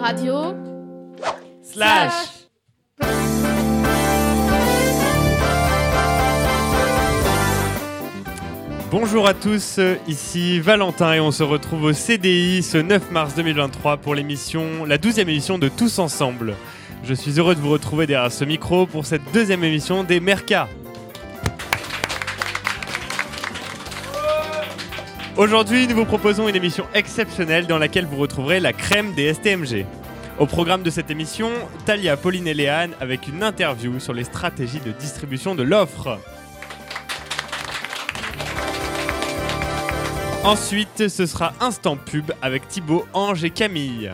Radio Slash. Bonjour à tous, ici Valentin et on se retrouve au CDI ce 9 mars 2023 pour l'émission, la 12e émission de Tous Ensemble. Je suis heureux de vous retrouver derrière ce micro pour cette deuxième émission des Mercas. Aujourd'hui, nous vous proposons une émission exceptionnelle dans laquelle vous retrouverez la crème des STMG. Au programme de cette émission, Talia, Pauline et Léane avec une interview sur les stratégies de distribution de l'offre. Ensuite, ce sera Instant Pub avec Thibaut, Ange et Camille.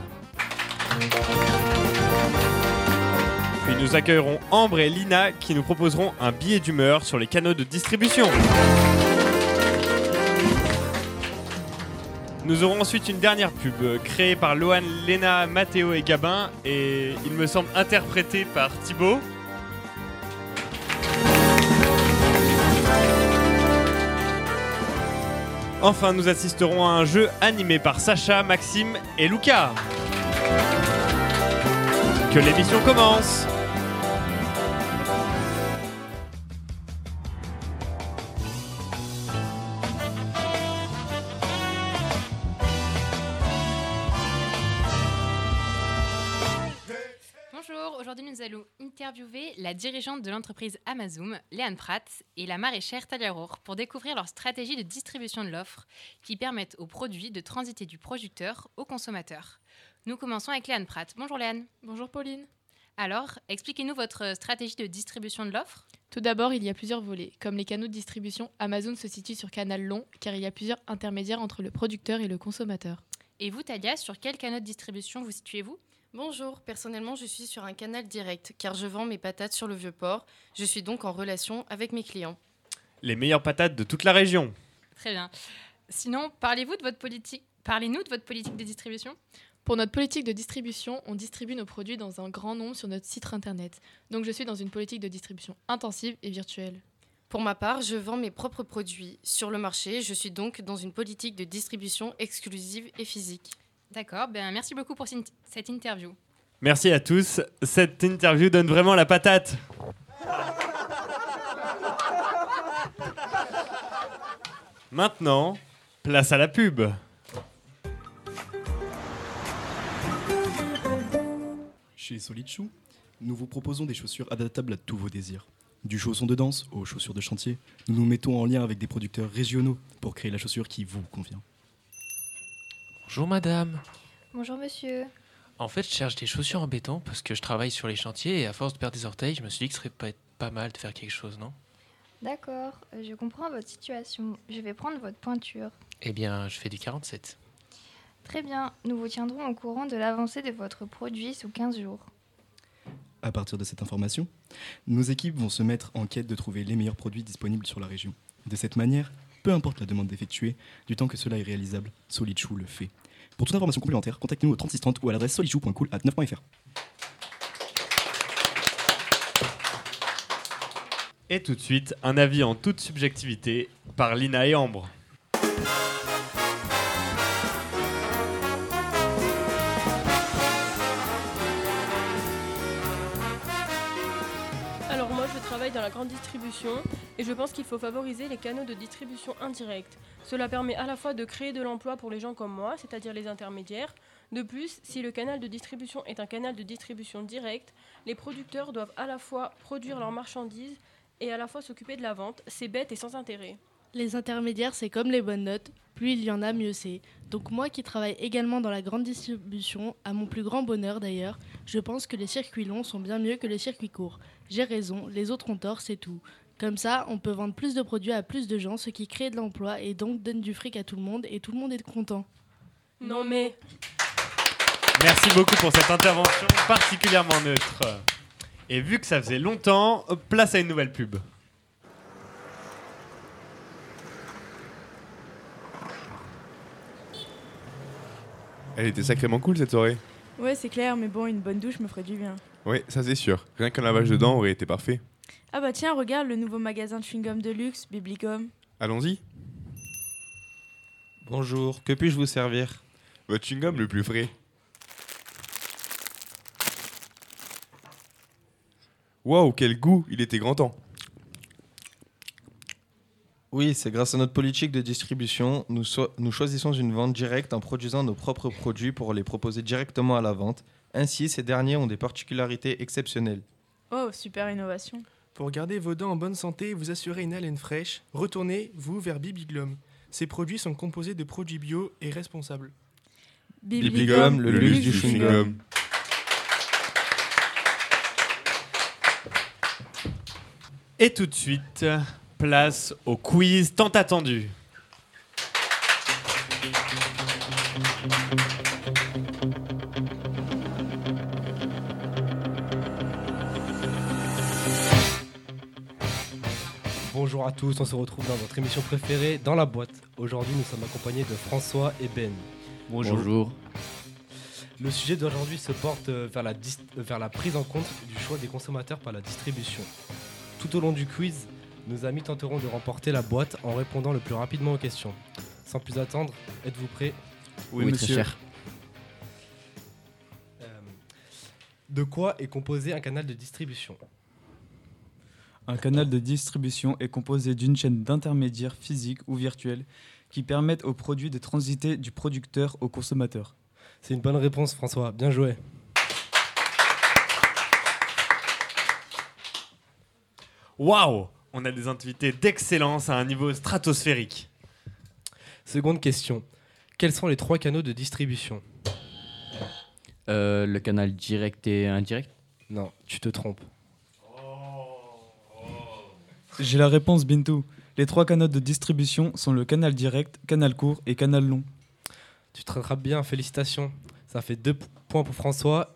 Puis nous accueillerons Ambre et Lina qui nous proposeront un billet d'humeur sur les canaux de distribution. Nous aurons ensuite une dernière pub euh, créée par Lohan, Lena, Mathéo et Gabin et il me semble interprétée par Thibaut. Enfin, nous assisterons à un jeu animé par Sacha, Maxime et Lucas. Que l'émission commence nous allons interviewer la dirigeante de l'entreprise Amazon, Léane Pratt, et la maraîchère Talia Roure pour découvrir leur stratégie de distribution de l'offre qui permettent aux produits de transiter du producteur au consommateur. Nous commençons avec Léane Pratt. Bonjour Léane. Bonjour Pauline. Alors, expliquez-nous votre stratégie de distribution de l'offre. Tout d'abord, il y a plusieurs volets. Comme les canaux de distribution, Amazon se situe sur canal long car il y a plusieurs intermédiaires entre le producteur et le consommateur. Et vous, Talia, sur quel canal de distribution vous situez-vous? Bonjour, personnellement je suis sur un canal direct car je vends mes patates sur le vieux port. Je suis donc en relation avec mes clients. Les meilleures patates de toute la région. Très bien. Sinon, parlez-vous de votre politique Parlez-nous de votre politique de distribution? Pour notre politique de distribution, on distribue nos produits dans un grand nombre sur notre site internet. Donc je suis dans une politique de distribution intensive et virtuelle. Pour ma part, je vends mes propres produits sur le marché. Je suis donc dans une politique de distribution exclusive et physique. D'accord, ben merci beaucoup pour cette interview. Merci à tous. Cette interview donne vraiment la patate. Maintenant, place à la pub. Chez Solid Shoe, nous vous proposons des chaussures adaptables à tous vos désirs. Du chausson de danse aux chaussures de chantier, nous nous mettons en lien avec des producteurs régionaux pour créer la chaussure qui vous convient. Bonjour madame. Bonjour monsieur. En fait, je cherche des chaussures en béton parce que je travaille sur les chantiers et à force de perdre des orteils, je me suis dit que ce serait pas, pas mal de faire quelque chose, non? D'accord, euh, je comprends votre situation. Je vais prendre votre pointure. Eh bien, je fais du 47. Très bien, nous vous tiendrons au courant de l'avancée de votre produit sous 15 jours. À partir de cette information, nos équipes vont se mettre en quête de trouver les meilleurs produits disponibles sur la région. De cette manière, peu importe la demande d'effectuer, du temps que cela est réalisable, Solid Shoe le fait. Pour toute information complémentaire, contactez-nous au 3630 ou à l'adresse solidshoe.cool à 9.fr. Et tout de suite, un avis en toute subjectivité par Lina et Ambre. Alors moi je travaille dans la grande distribution et je pense qu'il faut favoriser les canaux de distribution indirects. Cela permet à la fois de créer de l'emploi pour les gens comme moi, c'est-à-dire les intermédiaires. De plus, si le canal de distribution est un canal de distribution direct, les producteurs doivent à la fois produire leurs marchandises et à la fois s'occuper de la vente. C'est bête et sans intérêt. Les intermédiaires, c'est comme les bonnes notes. Plus il y en a, mieux c'est. Donc moi qui travaille également dans la grande distribution, à mon plus grand bonheur d'ailleurs, je pense que les circuits longs sont bien mieux que les circuits courts. J'ai raison, les autres ont tort, c'est tout. Comme ça, on peut vendre plus de produits à plus de gens, ce qui crée de l'emploi et donc donne du fric à tout le monde et tout le monde est content. Non mais Merci beaucoup pour cette intervention particulièrement neutre. Et vu que ça faisait longtemps, place à une nouvelle pub. Elle était sacrément cool cette soirée. Ouais, c'est clair, mais bon, une bonne douche me ferait du bien. Oui, ça c'est sûr. Rien qu'un lavage de dents aurait été parfait. Ah bah tiens, regarde le nouveau magasin de chewing-gum de luxe, Biblicom. Allons-y. Bonjour, que puis-je vous servir? Votre chewing-gum le plus frais. Waouh, quel goût Il était grand temps. Oui, c'est grâce à notre politique de distribution, nous, nous choisissons une vente directe en produisant nos propres produits pour les proposer directement à la vente. Ainsi, ces derniers ont des particularités exceptionnelles. Oh, super innovation. Pour garder vos dents en bonne santé et vous assurer une haleine fraîche, retournez-vous vers Bibiglum. Ces produits sont composés de produits bio et responsables. Bibligum, le luxe du chewing-gum. Et tout de suite, place au quiz tant attendu. Bonjour à tous, on se retrouve dans votre émission préférée, Dans la boîte. Aujourd'hui, nous sommes accompagnés de François et Ben. Bonjour. Bonjour. Le sujet d'aujourd'hui se porte euh, vers la, dis- euh, vers la prise en compte du choix des consommateurs par la distribution. Tout au long du quiz, nos amis tenteront de remporter la boîte en répondant le plus rapidement aux questions. Sans plus attendre, êtes-vous prêts? Oui, Oui, très monsieur. cher. Euh, de quoi est composé un canal de distribution? Un canal de distribution est composé d'une chaîne d'intermédiaires physiques ou virtuels qui permettent aux produits de transiter du producteur au consommateur. C'est une bonne réponse, François. Bien joué. Waouh On a des invités d'excellence à un niveau stratosphérique. Seconde question. Quels sont les trois canaux de distribution? Euh, le canal direct et indirect? Non, tu te trompes. J'ai la réponse, Bintou. Les trois canaux de distribution sont le canal direct, canal court et canal long. Tu te rattrapes bien, félicitations. Ça fait deux points pour François.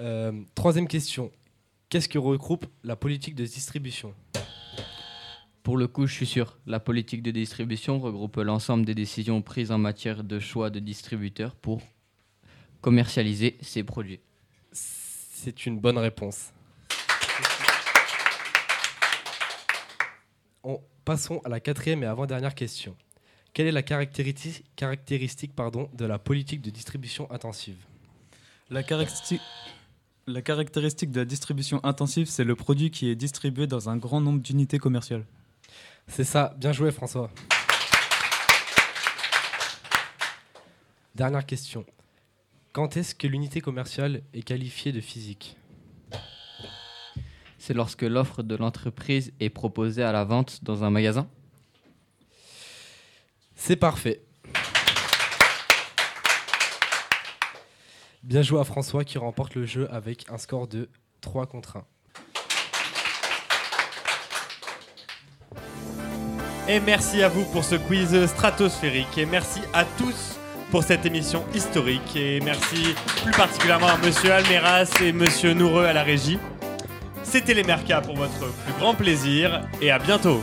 Euh, troisième question. Qu'est-ce que regroupe la politique de distribution? Pour le coup, je suis sûr, la politique de distribution regroupe l'ensemble des décisions prises en matière de choix de distributeurs pour commercialiser ces produits. C'est une bonne réponse. On- passons à la quatrième et avant-dernière question. Quelle est la caractéristique, caractéristique pardon, de la politique de distribution intensive? La caractéristique, la caractéristique de la distribution intensive, c'est le produit qui est distribué dans un grand nombre d'unités commerciales. C'est ça, bien joué François. Dernière question. Quand est-ce que l'unité commerciale est qualifiée de physique? C'est lorsque l'offre de l'entreprise est proposée à la vente dans un magasin? C'est parfait. Bien joué à François qui remporte le jeu avec un score de 3 contre 1. Et merci à vous pour ce quiz stratosphérique. Et merci à tous pour cette émission historique. Et merci plus particulièrement à Monsieur Almeras et Monsieur Noureux à la régie. C'était les Mercas pour votre plus grand plaisir. Et à bientôt.